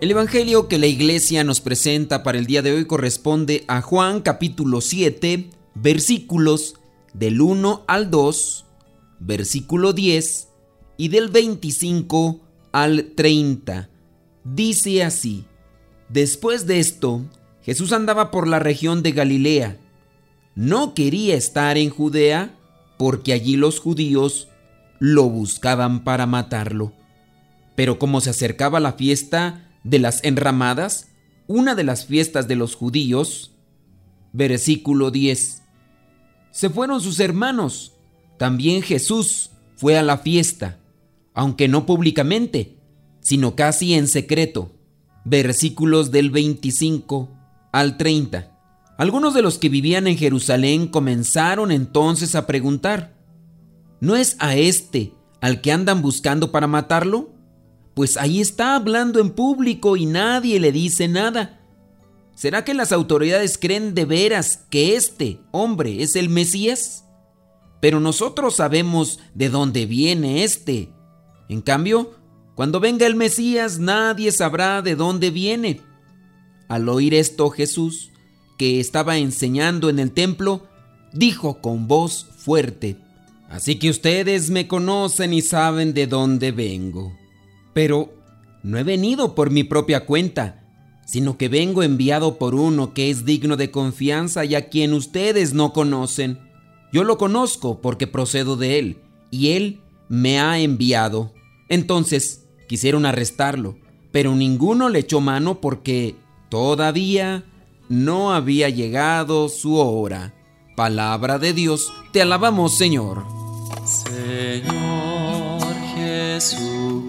El Evangelio que la iglesia nos presenta para el día de hoy corresponde a Juan capítulo 7, versículos del 1 al 2, versículo 10 y del 25 al 30. Dice así, después de esto, Jesús andaba por la región de Galilea. No quería estar en Judea porque allí los judíos lo buscaban para matarlo. Pero como se acercaba la fiesta, de las enramadas, una de las fiestas de los judíos. Versículo 10. Se fueron sus hermanos. También Jesús fue a la fiesta, aunque no públicamente, sino casi en secreto. Versículos del 25 al 30. Algunos de los que vivían en Jerusalén comenzaron entonces a preguntar, ¿no es a este al que andan buscando para matarlo? Pues ahí está hablando en público y nadie le dice nada. ¿Será que las autoridades creen de veras que este hombre es el Mesías? Pero nosotros sabemos de dónde viene este. En cambio, cuando venga el Mesías nadie sabrá de dónde viene. Al oír esto Jesús, que estaba enseñando en el templo, dijo con voz fuerte, Así que ustedes me conocen y saben de dónde vengo. Pero no he venido por mi propia cuenta, sino que vengo enviado por uno que es digno de confianza y a quien ustedes no conocen. Yo lo conozco porque procedo de él, y él me ha enviado. Entonces quisieron arrestarlo, pero ninguno le echó mano porque todavía no había llegado su hora. Palabra de Dios, te alabamos Señor. Señor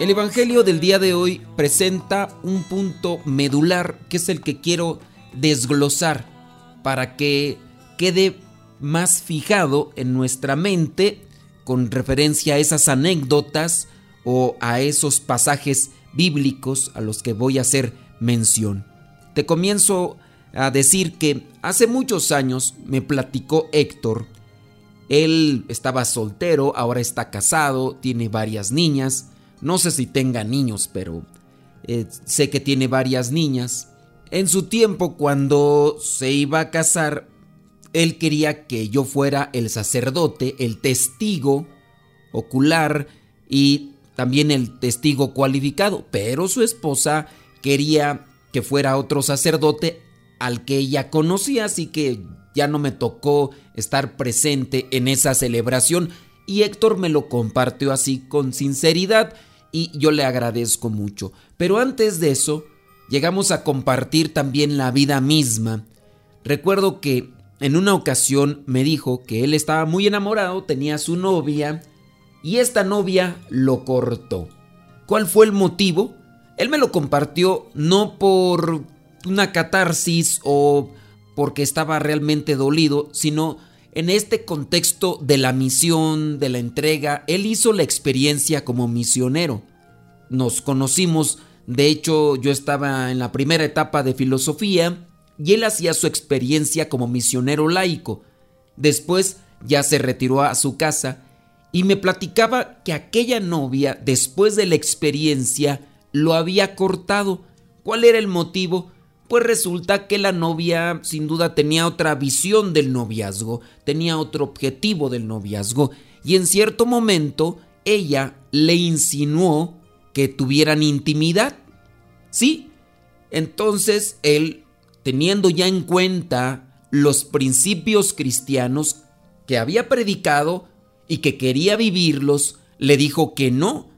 El Evangelio del día de hoy presenta un punto medular que es el que quiero desglosar para que quede más fijado en nuestra mente con referencia a esas anécdotas o a esos pasajes bíblicos a los que voy a hacer mención. Te comienzo a decir que hace muchos años me platicó Héctor. Él estaba soltero, ahora está casado, tiene varias niñas no sé si tenga niños, pero eh, sé que tiene varias niñas. En su tiempo, cuando se iba a casar, él quería que yo fuera el sacerdote, el testigo ocular y también el testigo cualificado, pero su esposa quería que fuera otro sacerdote al que ella conocía, así que ya no me tocó estar presente en esa celebración. Y Héctor me lo compartió así con sinceridad y yo le agradezco mucho. Pero antes de eso, llegamos a compartir también la vida misma. Recuerdo que en una ocasión me dijo que él estaba muy enamorado, tenía su novia y esta novia lo cortó. ¿Cuál fue el motivo? Él me lo compartió no por una catarsis o porque estaba realmente dolido, sino en este contexto de la misión, de la entrega, él hizo la experiencia como misionero. Nos conocimos, de hecho yo estaba en la primera etapa de filosofía y él hacía su experiencia como misionero laico. Después ya se retiró a su casa y me platicaba que aquella novia, después de la experiencia, lo había cortado. ¿Cuál era el motivo? Pues resulta que la novia sin duda tenía otra visión del noviazgo, tenía otro objetivo del noviazgo y en cierto momento ella le insinuó que tuvieran intimidad. Sí, entonces él, teniendo ya en cuenta los principios cristianos que había predicado y que quería vivirlos, le dijo que no,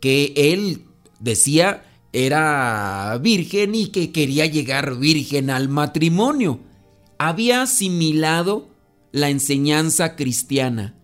que él decía era virgen y que quería llegar virgen al matrimonio. Había asimilado la enseñanza cristiana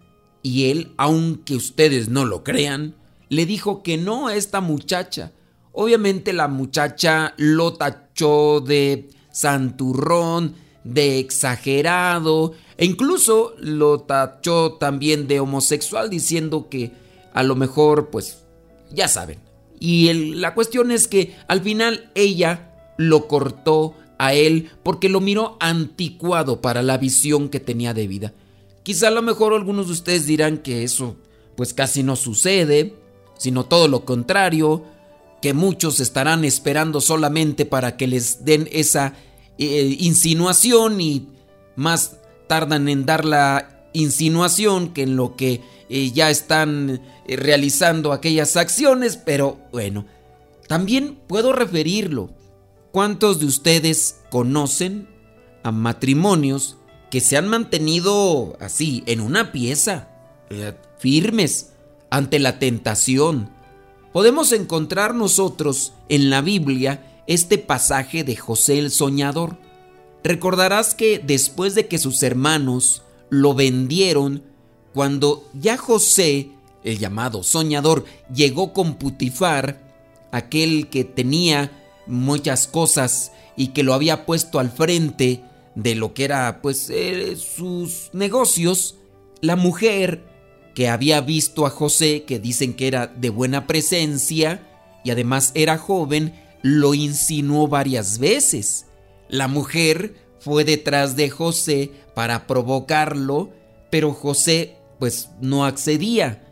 y él, aunque ustedes no lo crean, le dijo que no a esta muchacha. Obviamente la muchacha lo tachó de santurrón, de exagerado e incluso lo tachó también de homosexual diciendo que a lo mejor pues ya saben. Y la cuestión es que al final ella lo cortó a él porque lo miró anticuado para la visión que tenía de vida. Quizá a lo mejor algunos de ustedes dirán que eso pues casi no sucede, sino todo lo contrario, que muchos estarán esperando solamente para que les den esa eh, insinuación y más tardan en dar la insinuación que en lo que eh, ya están eh, realizando aquellas acciones, pero bueno, también puedo referirlo. ¿Cuántos de ustedes conocen a matrimonios que se han mantenido así, en una pieza, firmes, ante la tentación? Podemos encontrar nosotros en la Biblia este pasaje de José el Soñador. Recordarás que después de que sus hermanos lo vendieron, cuando ya José, el llamado soñador, llegó con Putifar, aquel que tenía muchas cosas y que lo había puesto al frente de lo que era pues eh, sus negocios, la mujer que había visto a José, que dicen que era de buena presencia y además era joven, lo insinuó varias veces. La mujer fue detrás de José para provocarlo, pero José pues no accedía.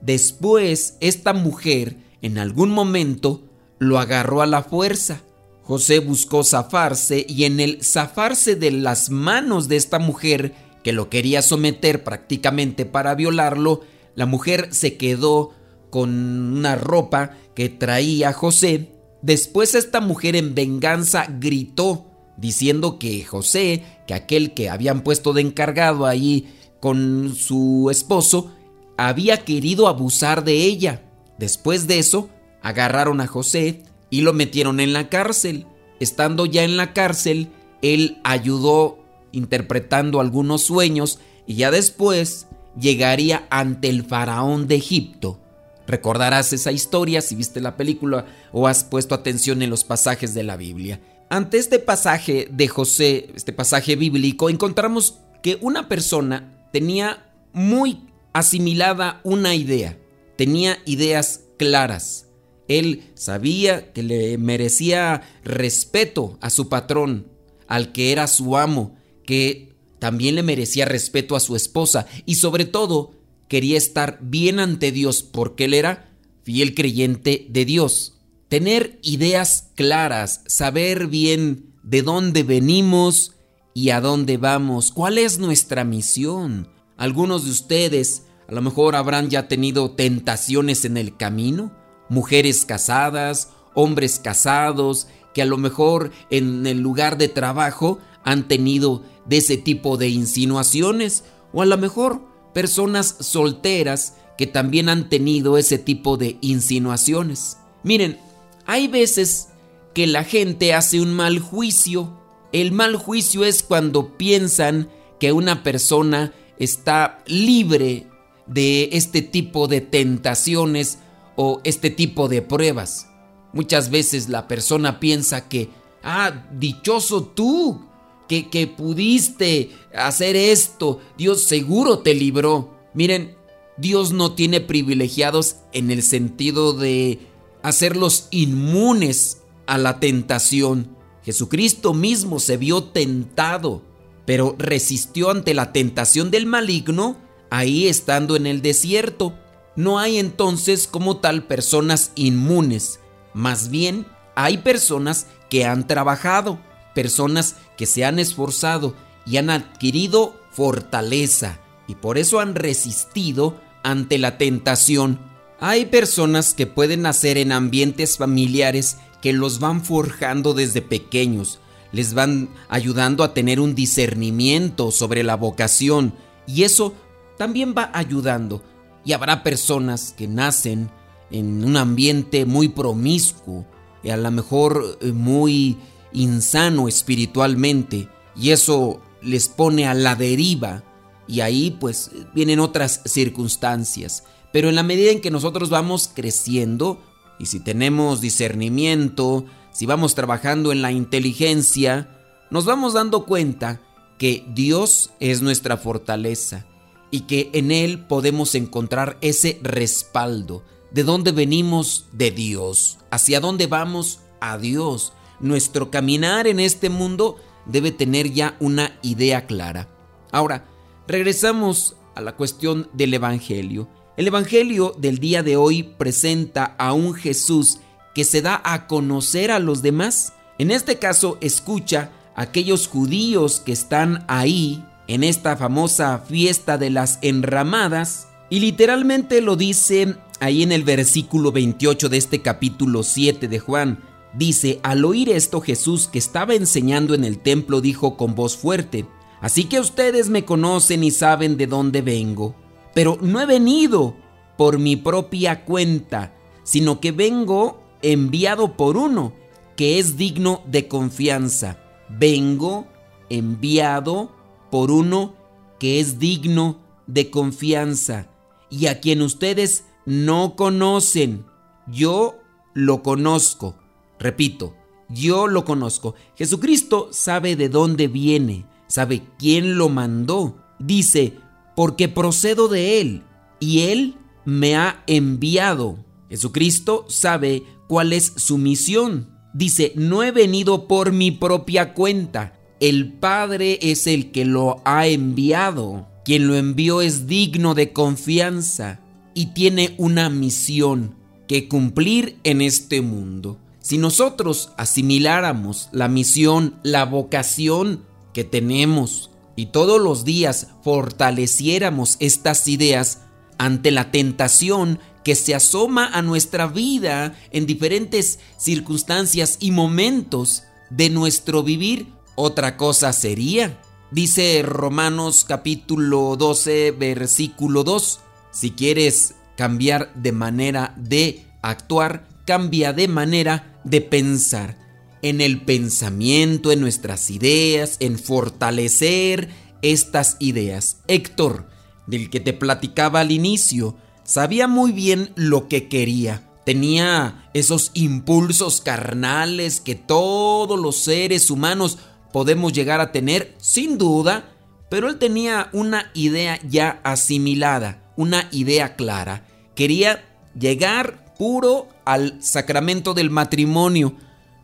Después, esta mujer en algún momento lo agarró a la fuerza. José buscó zafarse y en el zafarse de las manos de esta mujer que lo quería someter prácticamente para violarlo, la mujer se quedó con una ropa que traía José Después esta mujer en venganza gritó diciendo que José, que aquel que habían puesto de encargado ahí con su esposo, había querido abusar de ella. Después de eso, agarraron a José y lo metieron en la cárcel. Estando ya en la cárcel, él ayudó interpretando algunos sueños y ya después llegaría ante el faraón de Egipto Recordarás esa historia si viste la película o has puesto atención en los pasajes de la Biblia. Ante este pasaje de José, este pasaje bíblico, encontramos que una persona tenía muy asimilada una idea, tenía ideas claras. Él sabía que le merecía respeto a su patrón, al que era su amo, que también le merecía respeto a su esposa y sobre todo quería estar bien ante Dios porque él era fiel creyente de Dios. Tener ideas claras, saber bien de dónde venimos y a dónde vamos, cuál es nuestra misión. Algunos de ustedes a lo mejor habrán ya tenido tentaciones en el camino, mujeres casadas, hombres casados, que a lo mejor en el lugar de trabajo han tenido de ese tipo de insinuaciones, o a lo mejor personas solteras que también han tenido ese tipo de insinuaciones. Miren, hay veces que la gente hace un mal juicio. El mal juicio es cuando piensan que una persona está libre de este tipo de tentaciones o este tipo de pruebas. Muchas veces la persona piensa que, ah, dichoso tú, que, pudiste hacer esto. Dios seguro te libró. Miren, Dios no tiene privilegiados en el sentido de hacerlos inmunes a la tentación. Jesucristo mismo se vio tentado pero resistió ante la tentación del maligno ahí estando en el desierto. No hay entonces como tal personas inmunes, más bien hay personas que han trabajado, personas que se han esforzado y han adquirido fortaleza y por eso han resistido ante la tentación. Hay personas que pueden nacer en ambientes familiares que los van forjando desde pequeños, les van ayudando a tener un discernimiento sobre la vocación y eso también va ayudando. Y habrá personas que nacen en un ambiente muy promiscuo y a lo mejor eh, muy insano espiritualmente y eso les pone a la deriva y ahí pues vienen otras circunstancias. Pero en la medida en que nosotros vamos creciendo y si tenemos discernimiento, si vamos trabajando en la inteligencia, nos vamos dando cuenta que Dios es nuestra fortaleza y que en Él podemos encontrar ese respaldo. ¿De dónde venimos? De Dios. ¿Hacia dónde vamos? A Dios. Nuestro caminar en este mundo debe tener ya una idea clara. Ahora, regresamos a la cuestión del Evangelio. El Evangelio del día de hoy presenta a un Jesús que se da a conocer a los demás. En este caso, escucha a aquellos judíos que están ahí en esta famosa fiesta de las enramadas y literalmente lo dice ahí en el versículo 28 de este capítulo 7 de Juan. Dice, al oír esto Jesús que estaba enseñando en el templo dijo con voz fuerte, Así que ustedes me conocen y saben de dónde vengo, pero no he venido por mi propia cuenta, sino que vengo enviado por uno que es digno de confianza. Vengo enviado por uno que es digno de confianza y a quien ustedes no conocen. Yo lo conozco. Repito, yo lo conozco. Jesucristo sabe de dónde viene, sabe quién lo mandó. Dice, porque procedo de Él y Él me ha enviado. Jesucristo sabe cuál es su misión. Dice, no he venido por mi propia cuenta. El Padre es el que lo ha enviado. Quien lo envió es digno de confianza y tiene una misión que cumplir en este mundo. Si nosotros asimiláramos la misión, la vocación que tenemos y todos los días fortaleciéramos estas ideas ante la tentación que se asoma a nuestra vida en diferentes circunstancias y momentos de nuestro vivir, otra cosa sería. Dice Romanos capítulo 12 versículo 2, si quieres cambiar de manera de actuar, cambia de manera de pensar. En el pensamiento, en nuestras ideas, en fortalecer estas ideas. Héctor, del que te platicaba al inicio, sabía muy bien lo que quería. Tenía esos impulsos carnales que todos los seres humanos podemos llegar a tener, sin duda, pero él tenía una idea ya asimilada, una idea clara. Quería llegar puro al sacramento del matrimonio.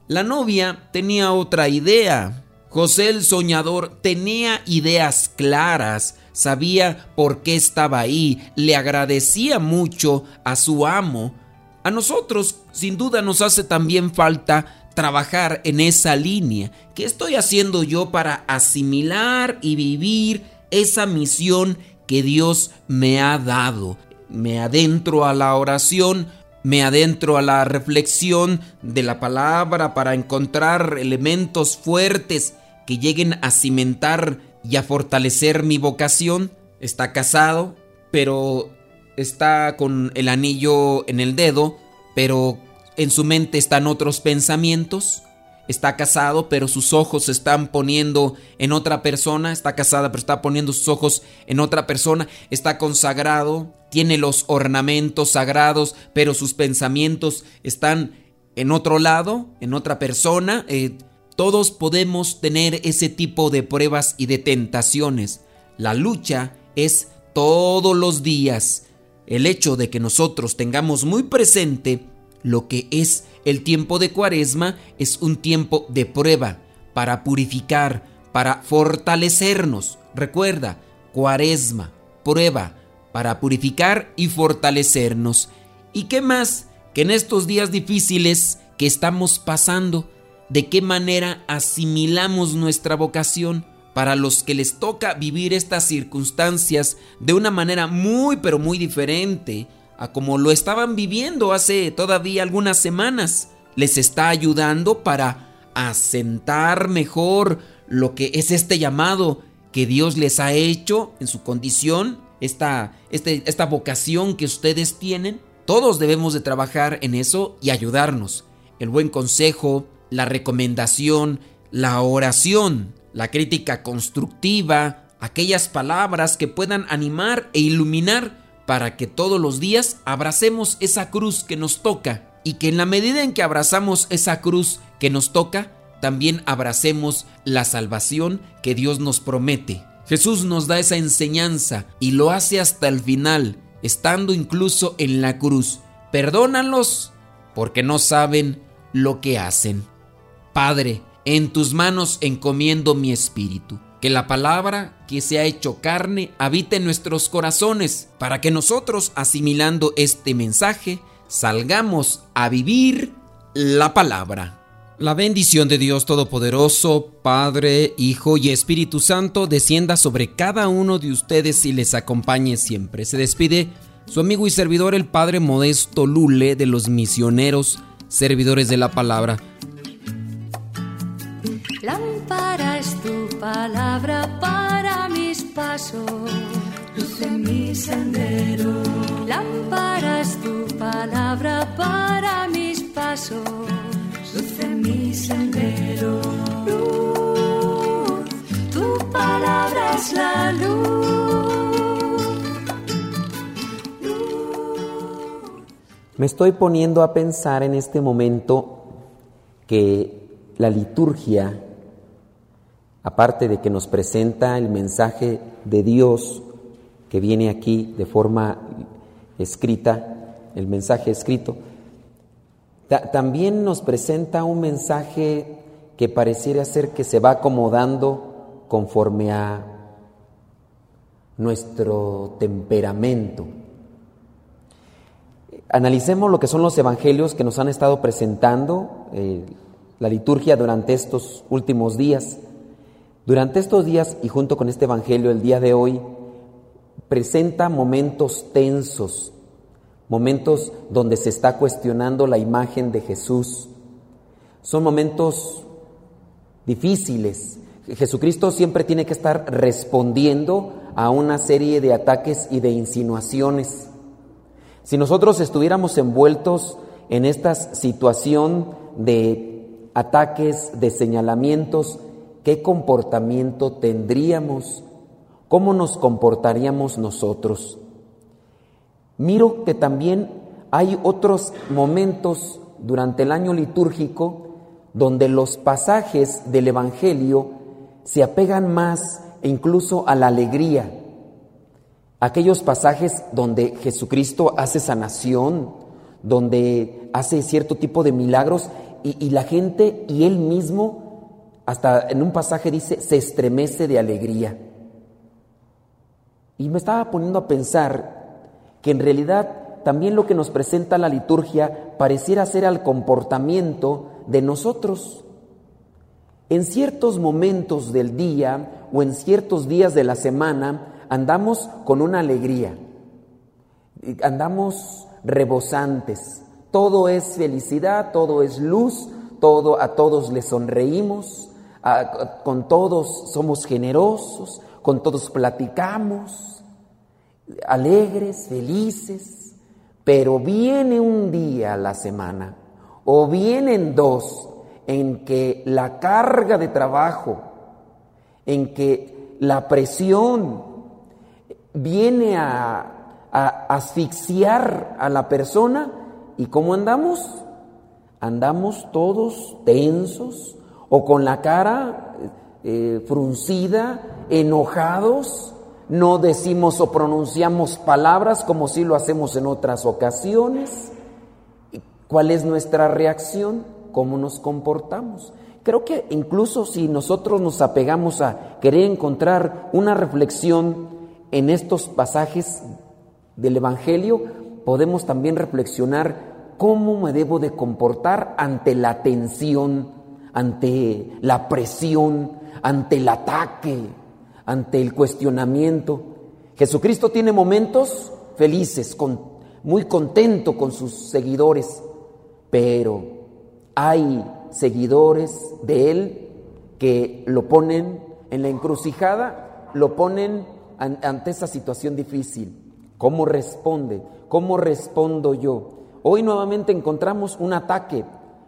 La novia tenía otra idea. José el soñador tenía ideas claras sabía por qué estaba ahí, le agradecía mucho a su amo. A nosotros, sin duda, nos hace también falta trabajar en esa línea. ¿Qué estoy haciendo yo para asimilar y vivir esa misión que Dios me ha dado? Me adentro a la oración, me adentro a la reflexión de la palabra para encontrar elementos fuertes que lleguen a cimentar y a fortalecer mi vocación. Está casado, pero está con el anillo en el dedo, pero en su mente están otros pensamientos. Está casado, pero sus ojos se están poniendo en otra persona. Está casada, pero está poniendo sus ojos en otra persona. Está consagrado, tiene los ornamentos sagrados, pero sus pensamientos están en otro lado, en otra persona. Eh, todos podemos tener ese tipo de pruebas y de tentaciones. La lucha es todos los días. El hecho de que nosotros tengamos muy presente lo que es el tiempo de cuaresma es un tiempo de prueba para purificar, para fortalecernos. Recuerda, cuaresma, prueba, para purificar y fortalecernos. ¿Y qué más? Que en estos días difíciles que estamos pasando, ¿de qué manera asimilamos nuestra vocación? Para los que les toca vivir estas circunstancias de una manera muy pero muy diferente a como lo estaban viviendo hace todavía algunas semanas. Les está ayudando para asentar mejor lo que es este llamado que Dios les ha hecho en su condición, esta, este, esta vocación que ustedes tienen. Todos debemos de trabajar en eso y ayudarnos. El buen consejo, la recomendación, la oración, la crítica constructiva, aquellas palabras que puedan animar e iluminar para que todos los días abracemos esa cruz que nos toca y que en la medida en que abrazamos esa cruz que nos toca, también abracemos la salvación que Dios nos promete. Jesús nos da esa enseñanza y lo hace hasta el final, estando incluso en la cruz. Perdónalos porque no saben lo que hacen. Padre, en tus manos encomiendo mi espíritu. Que la palabra que se ha hecho carne habite en nuestros corazones para que nosotros, asimilando este mensaje, salgamos a vivir la palabra. La bendición de Dios Todopoderoso, Padre, Hijo y Espíritu Santo, descienda sobre cada uno de ustedes y les acompañe siempre. Se despide su amigo y servidor, el Padre Modesto Lule, de los misioneros, servidores de la palabra. Lámpara es tu palabra para mis pasos, luz en mi sendero. Lámpara es tu palabra para mis pasos luz en mi sendero. Luz, tu palabra es la luz. Me estoy poniendo a pensar en este momento que la liturgia, aparte de que nos presenta el mensaje de Dios que viene aquí de forma escrita, el mensaje escrito, también nos presenta un mensaje que pareciera ser que se va acomodando conforme a nuestro temperamento. Analicemos lo que son los evangelios que nos han estado presentando eh, la liturgia durante estos últimos días. Durante estos días y junto con este evangelio el día de hoy presenta momentos tensos, momentos donde se está cuestionando la imagen de Jesús. Son momentos difíciles. Jesucristo siempre tiene que estar respondiendo a una serie de ataques y de insinuaciones. Si nosotros estuviéramos envueltos en esta situación de ataques, de señalamientos, ¿qué comportamiento tendríamos? ¿Cómo nos comportaríamos nosotros? Miro que también hay otros momentos durante el año litúrgico donde los pasajes del Evangelio se apegan más e incluso a la alegría. Aquellos pasajes donde Jesucristo hace sanación, donde hace cierto tipo de milagros y, y la gente y él mismo, hasta en un pasaje dice, se estremece de alegría. Y me estaba poniendo a pensar que en realidad también lo que nos presenta la liturgia pareciera ser al comportamiento de nosotros. En ciertos momentos del día o en ciertos días de la semana andamos con una alegría, andamos rebosantes, todo es felicidad, todo es luz, todo a todos les sonreímos, con todos somos generosos, con todos platicamos, alegres, felices, pero viene un día a la semana o vienen dos en que la carga de trabajo, en que la presión viene a, asfixiar a la persona y ¿cómo andamos? Andamos todos tensos o con la cara eh, fruncida, enojados, no decimos o pronunciamos palabras como si lo hacemos en otras ocasiones. ¿Cuál es nuestra reacción? ¿Cómo nos comportamos? creo que incluso si nosotros nos apegamos a querer encontrar una reflexión en estos pasajes del Evangelio, podemos también reflexionar cómo me debo de comportar ante la tensión, ante la presión, ante el ataque, ante el cuestionamiento. Jesucristo tiene momentos felices, muy contento con sus seguidores, pero hay seguidores de Él que lo ponen en la encrucijada, lo ponen ante esa situación difícil. ¿Cómo responde? ¿Cómo respondo yo? Hoy nuevamente encontramos un ataque,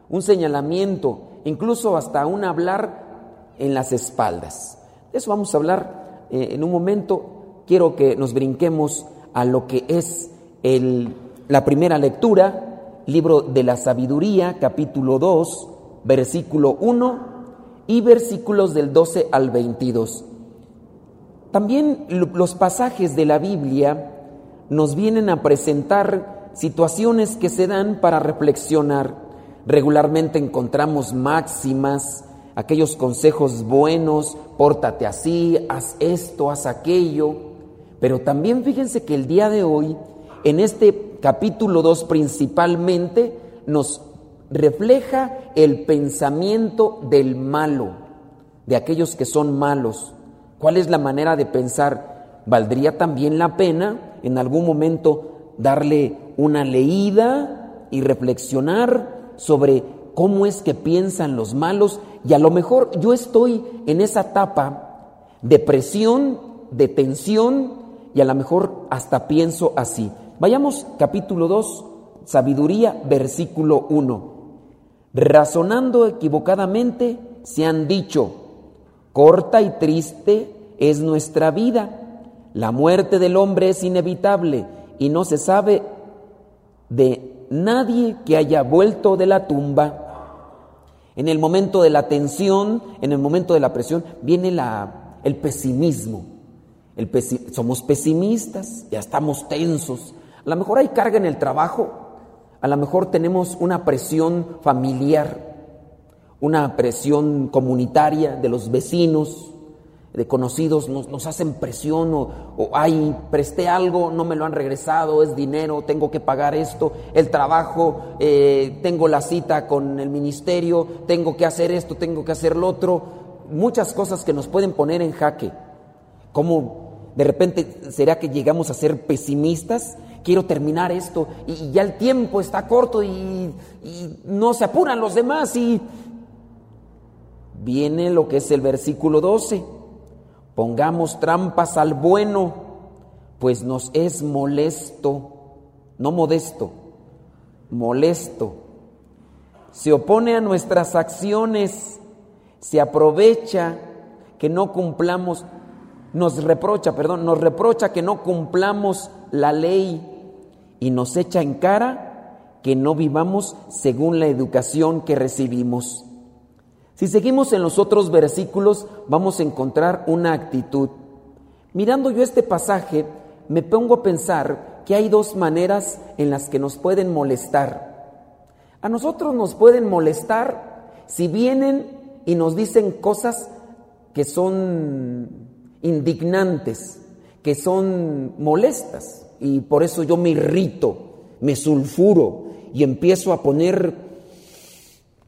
un señalamiento, incluso hasta un hablar en las espaldas. De eso vamos a hablar eh, en un momento. Quiero que nos brinquemos a lo que es el, la primera lectura, libro de la sabiduría, capítulo 2, versículo 1 y versículos del 12 al 22. También los pasajes de la Biblia nos vienen a presentar situaciones que se dan para reflexionar. Regularmente encontramos máximas, aquellos consejos buenos, pórtate así, haz esto, haz aquello. Pero también fíjense que el día de hoy, en este capítulo 2 principalmente, nos refleja el pensamiento del malo, de aquellos que son malos. ¿Cuál es la manera de pensar? ¿Valdría también la pena en algún momento darle una leída y reflexionar sobre cómo es que piensan los malos? Y a lo mejor yo estoy en esa etapa de presión, de tensión, y a lo mejor hasta pienso así. Vayamos capítulo 2, sabiduría, versículo 1. Razonando equivocadamente, se han dicho, corta y triste es nuestra vida, la muerte del hombre es inevitable y no se sabe de nadie que haya vuelto de la tumba. En el momento de la tensión, en el momento de la presión, viene la, el pesimismo. El somos pesimistas, ya estamos tensos. A lo mejor hay carga en el trabajo, a lo mejor tenemos una presión familiar, una presión comunitaria de los vecinos, de conocidos, nos, hacen presión o, ay, presté algo, no me lo han regresado, es dinero, tengo que pagar esto, el trabajo, eh, tengo la cita con el ministerio, tengo que hacer esto, tengo que hacer lo otro, muchas cosas que nos pueden poner en jaque. ¿Cómo de repente será que llegamos a ser pesimistas quiero terminar esto y, ya el tiempo está corto y, y no se apuran los demás y viene lo que es el versículo 12. Pongamos trampas al bueno, pues nos es molesto, no modesto, molesto. Se opone a nuestras acciones, se aprovecha que no cumplamos, nos reprocha, perdón, nos reprocha que no cumplamos la ley y nos echa en cara que no vivamos según la educación que recibimos. Si seguimos en los otros versículos, vamos a encontrar una actitud. Mirando yo este pasaje, me pongo a pensar que hay dos maneras en las que nos pueden molestar. A nosotros nos pueden molestar si vienen y nos dicen cosas que son indignantes, que son molestas y por eso yo me irrito, me sulfuro y empiezo a poner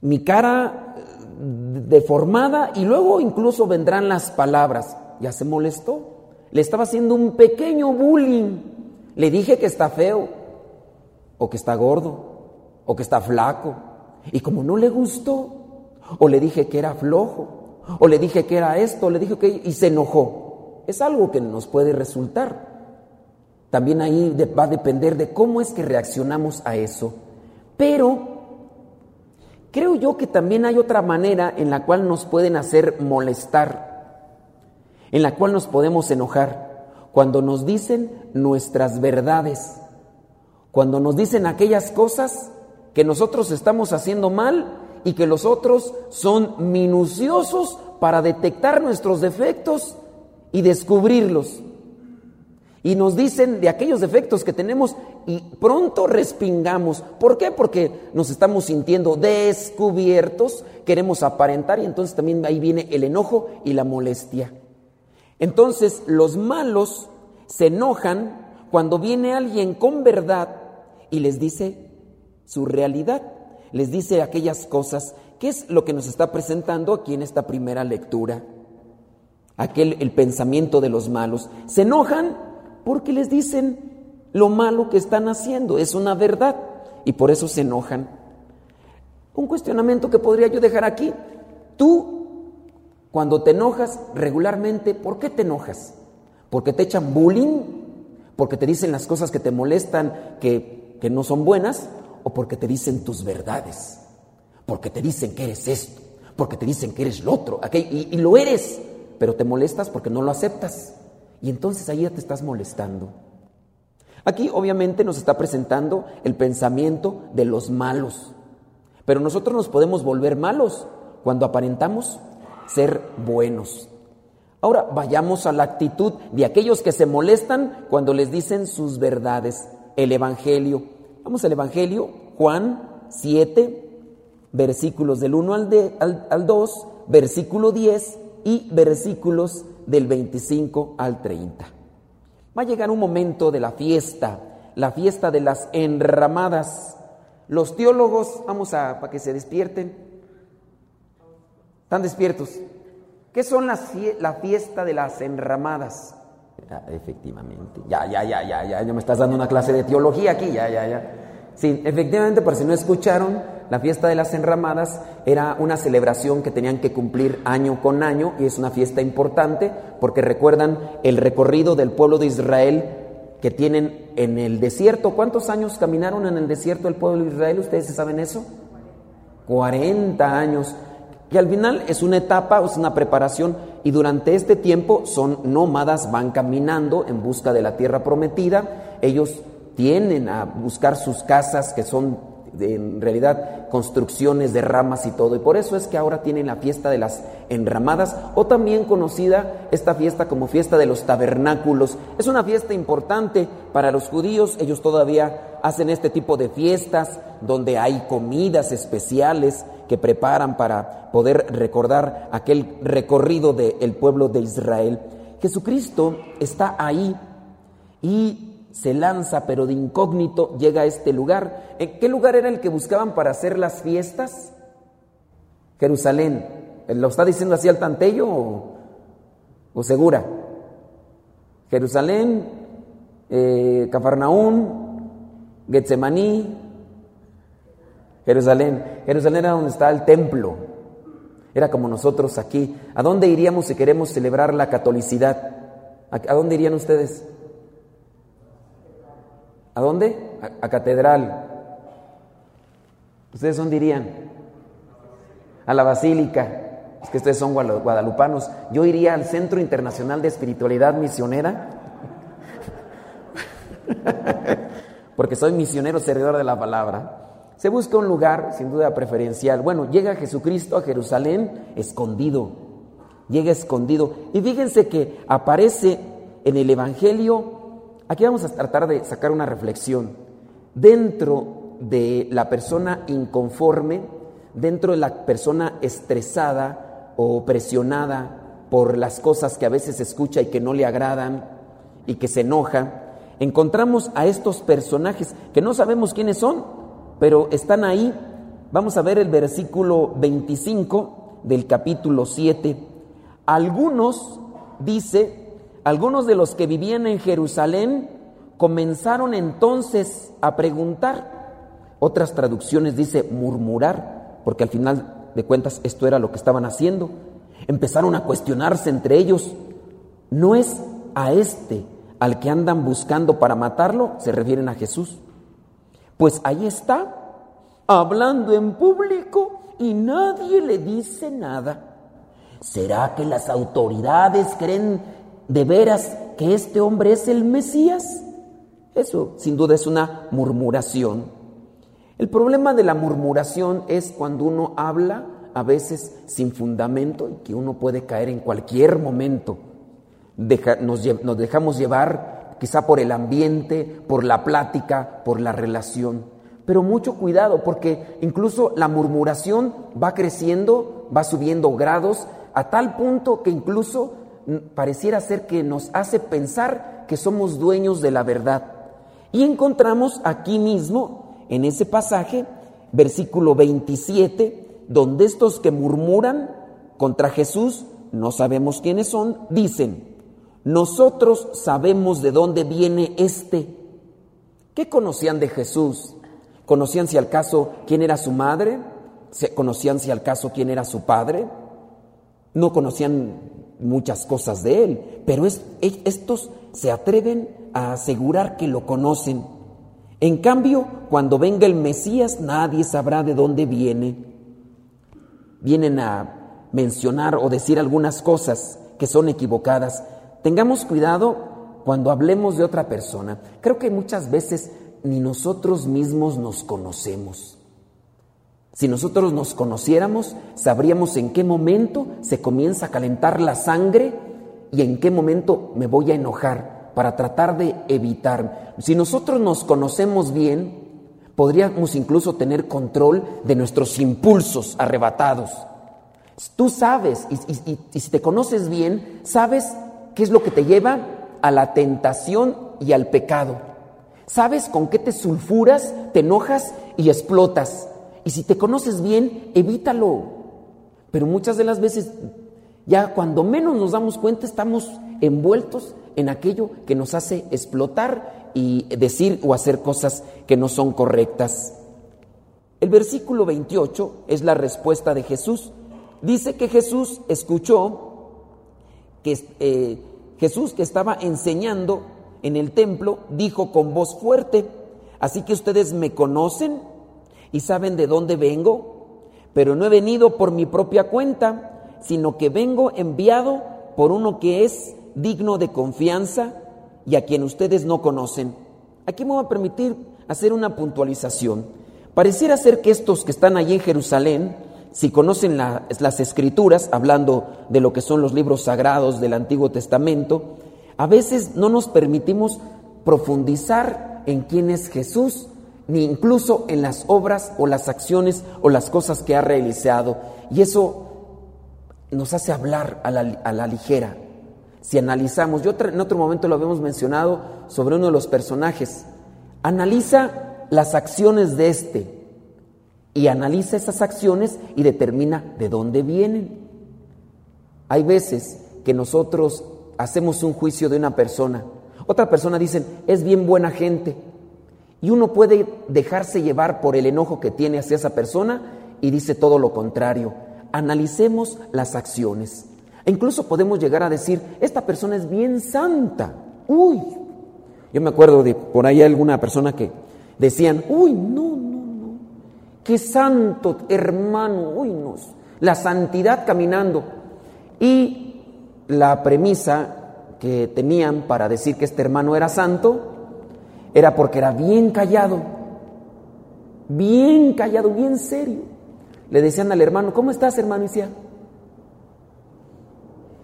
mi cara deformada y luego incluso vendrán las palabras. Ya se molestó. Le estaba haciendo un pequeño bullying. Le dije que está feo o que está gordo o que está flaco. Y como no le gustó, o le dije que era flojo, o le dije que era esto, o le dije que... y se enojó. Es algo que nos puede resultar. También ahí va a depender de cómo es que reaccionamos a eso. Pero creo yo que también hay otra manera en la cual nos pueden hacer molestar, en la cual nos podemos enojar, cuando nos dicen nuestras verdades, cuando nos dicen aquellas cosas que nosotros estamos haciendo mal y que los otros son minuciosos para detectar nuestros defectos y descubrirlos. Y nos dicen de aquellos defectos que tenemos y pronto respingamos. ¿Por qué? Porque nos estamos sintiendo descubiertos, queremos aparentar y entonces también ahí viene el enojo y la molestia. Entonces los malos se enojan cuando viene alguien con verdad y les dice su realidad, les dice aquellas cosas, que es lo que nos está presentando aquí en esta primera lectura. Aquel el pensamiento de los malos. Se enojan porque les dicen lo malo que están haciendo, es una verdad, y por eso se enojan. Un cuestionamiento que podría yo dejar aquí. Tú, cuando te enojas regularmente, ¿por qué te enojas? ¿Porque te echan bullying? ¿Porque te dicen las cosas que te molestan que, que no son buenas? ¿O porque te dicen tus verdades? Porque te dicen que eres esto, porque te dicen que eres lo otro, y, y lo eres, pero te molestas porque no lo aceptas. Y entonces ahí ya te estás molestando. Aquí obviamente nos está presentando el pensamiento de los malos. Pero nosotros nos podemos volver malos cuando aparentamos ser buenos. Ahora vayamos a la actitud de aquellos que se molestan cuando les dicen sus verdades. El Evangelio. Vamos al Evangelio, Juan 7, versículos del 1 al, al 2, versículo 10 y versículos del 25 al 30. Va a llegar un momento de la fiesta, la fiesta de las enramadas. Los teólogos, vamos a, para que se despierten, ¿están despiertos? ¿Qué son las, la fiesta de las enramadas? Ah, efectivamente, ya, ya, ya, ya, ya, ya me estás dando una clase de teología aquí, ya, ya, ya. Sí, efectivamente, por si no escucharon, la fiesta de las enramadas era una celebración que tenían que cumplir año con año y es una fiesta importante porque recuerdan el recorrido del pueblo de Israel que tienen en el desierto. ¿Cuántos años caminaron en el desierto del pueblo de Israel? ¿Ustedes saben eso? 40 años. Y al final es una etapa, es una preparación y durante este tiempo son nómadas, van caminando en busca de la tierra prometida. Ellos tienen a buscar sus casas que son en realidad construcciones de ramas y todo. Y por eso es que ahora tienen la fiesta de las enramadas o también conocida esta fiesta como fiesta de los tabernáculos. Es una fiesta importante para los judíos. Ellos todavía hacen este tipo de fiestas donde hay comidas especiales que preparan para poder recordar aquel recorrido del pueblo de Israel. Jesucristo está ahí y se lanza, pero de incógnito llega a este lugar. ¿En qué lugar era el que buscaban para hacer las fiestas? Jerusalén. ¿Lo está diciendo así al tantello o, segura? Jerusalén, eh, Cafarnaún, Getsemaní, Jerusalén. Jerusalén era donde está el templo. Era como nosotros aquí. ¿A dónde iríamos si queremos celebrar la catolicidad? ¿A dónde irían ustedes? ¿A dónde? A, catedral. ¿Ustedes dónde dirían? A la basílica. Es que ustedes son guadalupanos. Yo iría al Centro Internacional de Espiritualidad Misionera. Porque soy misionero servidor de la palabra. Se busca un lugar, sin duda preferencial. Bueno, llega Jesucristo a Jerusalén escondido. Llega escondido. Y fíjense que aparece en el Evangelio Aquí vamos a tratar de sacar una reflexión. Dentro de la persona inconforme, dentro de la persona estresada o presionada por las cosas que a veces escucha y que no le agradan y que se enoja, encontramos a estos personajes que no sabemos quiénes son, pero están ahí. Vamos a ver el versículo 25 del capítulo 7. Algunos, dice, algunos de los que vivían en Jerusalén comenzaron entonces a preguntar. Otras traducciones dice murmurar, porque al final de cuentas esto era lo que estaban haciendo. Empezaron a cuestionarse entre ellos. ¿No es a este al que andan buscando para matarlo? Se refieren a Jesús. Pues ahí está, hablando en público y nadie le dice nada. ¿Será que las autoridades creen de veras que este hombre es el Mesías? Eso sin duda es una murmuración. El problema de la murmuración es cuando uno habla a veces sin fundamento y que uno puede caer en cualquier momento. nos, dejamos llevar quizá por el ambiente, por la plática, por la relación. Pero mucho cuidado porque incluso la murmuración va creciendo, va subiendo grados, a tal punto que incluso pareciera ser que nos hace pensar que somos dueños de la verdad. Y encontramos aquí mismo, en ese pasaje, versículo 27, donde estos que murmuran contra Jesús, no sabemos quiénes son, dicen, nosotros sabemos de dónde viene este. ¿Qué conocían de Jesús? ¿Conocían si al caso quién era su madre? ¿Conocían si al caso quién era su padre? No conocían muchas cosas de él, pero estos se atreven a asegurar que lo conocen. En cambio, cuando venga el Mesías, nadie sabrá de dónde viene. Vienen a mencionar o decir algunas cosas que son equivocadas. Tengamos cuidado cuando hablemos de otra persona. Creo que muchas veces ni nosotros mismos nos conocemos. Si nosotros nos conociéramos, sabríamos en qué momento se comienza a calentar la sangre y en qué momento me voy a enojar para tratar de evitar. Si nosotros nos conocemos bien, podríamos incluso tener control de nuestros impulsos arrebatados. Tú sabes, y, y si te conoces bien, sabes qué es lo que te lleva a la tentación y al pecado. Sabes con qué te sulfuras, te enojas y explotas. Y si te conoces bien, evítalo. Pero muchas de las veces, ya cuando menos nos damos cuenta, estamos envueltos en aquello que nos hace explotar y decir o hacer cosas que no son correctas. El versículo 28 es la respuesta de Jesús. Dice que Jesús escuchó que eh, Jesús que estaba enseñando en el templo dijo con voz fuerte, así que ustedes me conocen y saben de dónde vengo, pero no he venido por mi propia cuenta, sino que vengo enviado por uno que es digno de confianza y a quien ustedes no conocen. Aquí me voy a permitir hacer una puntualización. Pareciera ser que estos que están allí en Jerusalén, si conocen las escrituras, hablando de lo que son los libros sagrados del Antiguo Testamento, a veces no nos permitimos profundizar en quién es Jesús ni incluso en las obras o las acciones o las cosas que ha realizado. Y eso nos hace hablar a la, ligera. Si analizamos, yo en otro momento lo habíamos mencionado sobre uno de los personajes, analiza las acciones de este y analiza esas acciones y determina de dónde vienen. Hay veces que nosotros hacemos un juicio de una persona, otra persona dice, es bien buena gente, y uno puede dejarse llevar por el enojo que tiene hacia esa persona y dice todo lo contrario. Analicemos las acciones. E incluso podemos llegar a decir, esta persona es bien santa. Uy, yo me acuerdo de por ahí alguna persona que decían, uy, no, no, no, qué santo hermano, uy, no, la santidad caminando. Y la premisa que tenían para decir que este hermano era santo era porque era bien callado, bien callado, bien serio. Le decían al hermano, ¿cómo estás hermano? Y decía,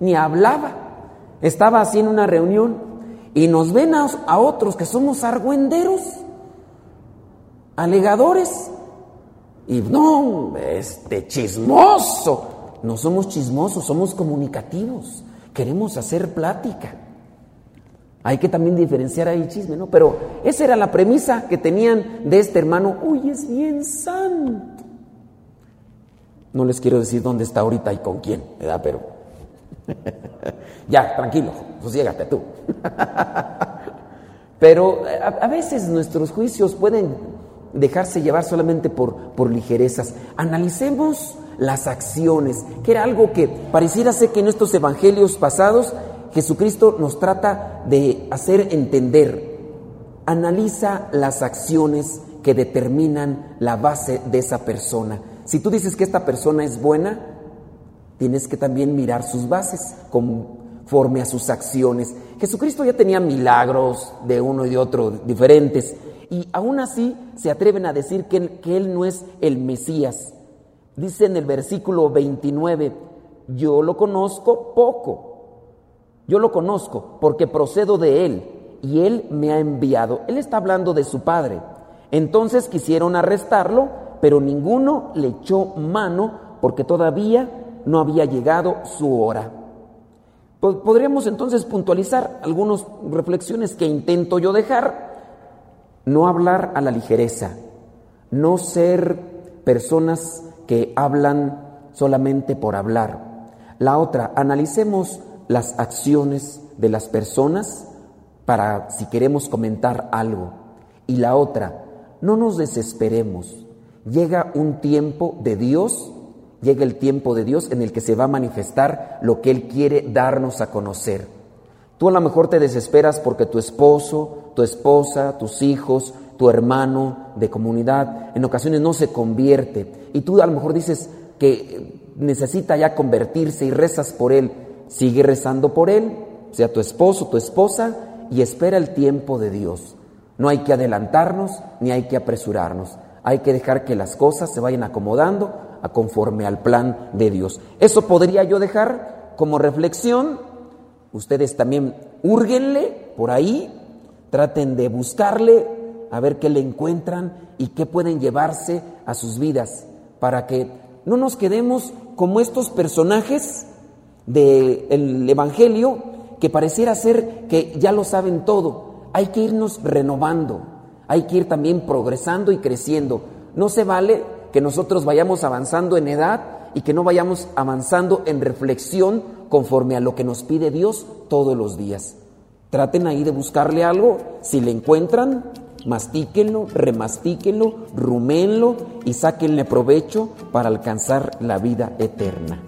ni hablaba, estaba así en una reunión y nos ven a, otros que somos argüenderos, alegadores, y no, este chismoso. No somos chismosos, somos comunicativos, queremos hacer plática. Hay que también diferenciar ahí chisme, ¿no? Pero esa era la premisa que tenían de este hermano. Uy, es bien santo. No les quiero decir dónde está ahorita y con quién, ¿verdad? Pero ya, tranquilo, sosiégate tú. Pero a, veces nuestros juicios pueden dejarse llevar solamente por, por ligerezas. Analicemos las acciones, que era algo que pareciera ser que en estos evangelios pasados Jesucristo nos trata de hacer entender, analiza las acciones que determinan la base de esa persona. Si tú dices que esta persona es buena, tienes que también mirar sus bases conforme a sus acciones. Jesucristo ya tenía milagros de uno y de otro diferentes, y aún así se atreven a decir que, Él no es el Mesías. Dice en el versículo 29, yo lo conozco poco yo lo conozco porque procedo de Él y Él me ha enviado. Él está hablando de su Padre. Entonces quisieron arrestarlo, pero ninguno le echó mano porque todavía no había llegado su hora. Podríamos entonces puntualizar algunas reflexiones que intento yo dejar. No hablar a la ligereza, no ser personas que hablan solamente por hablar. La otra, analicemos las acciones de las personas para si queremos comentar algo. Y la otra, no nos desesperemos. Llega un tiempo de Dios, llega el tiempo de Dios en el que se va a manifestar lo que Él quiere darnos a conocer. Tú a lo mejor te desesperas porque tu esposo, tu esposa, tus hijos, tu hermano de comunidad en ocasiones no se convierte. Y tú a lo mejor dices que necesita ya convertirse y rezas por él. Sigue rezando por él, sea tu esposo, tu esposa, y espera el tiempo de Dios. No hay que adelantarnos ni hay que apresurarnos. Hay que dejar que las cosas se vayan acomodando a conforme al plan de Dios. Eso podría yo dejar como reflexión. Ustedes también húrguenle por ahí, traten de buscarle, a ver qué le encuentran y qué pueden llevarse a sus vidas, para que no nos quedemos como estos personajes del Evangelio que pareciera ser que ya lo saben todo. Hay que irnos renovando, hay que ir también progresando y creciendo. No se vale que nosotros vayamos avanzando en edad y que no vayamos avanzando en reflexión conforme a lo que nos pide Dios todos los días. Traten ahí de buscarle algo, si le encuentran, mastíquenlo, remastíquenlo, rumenlo y sáquenle provecho para alcanzar la vida eterna.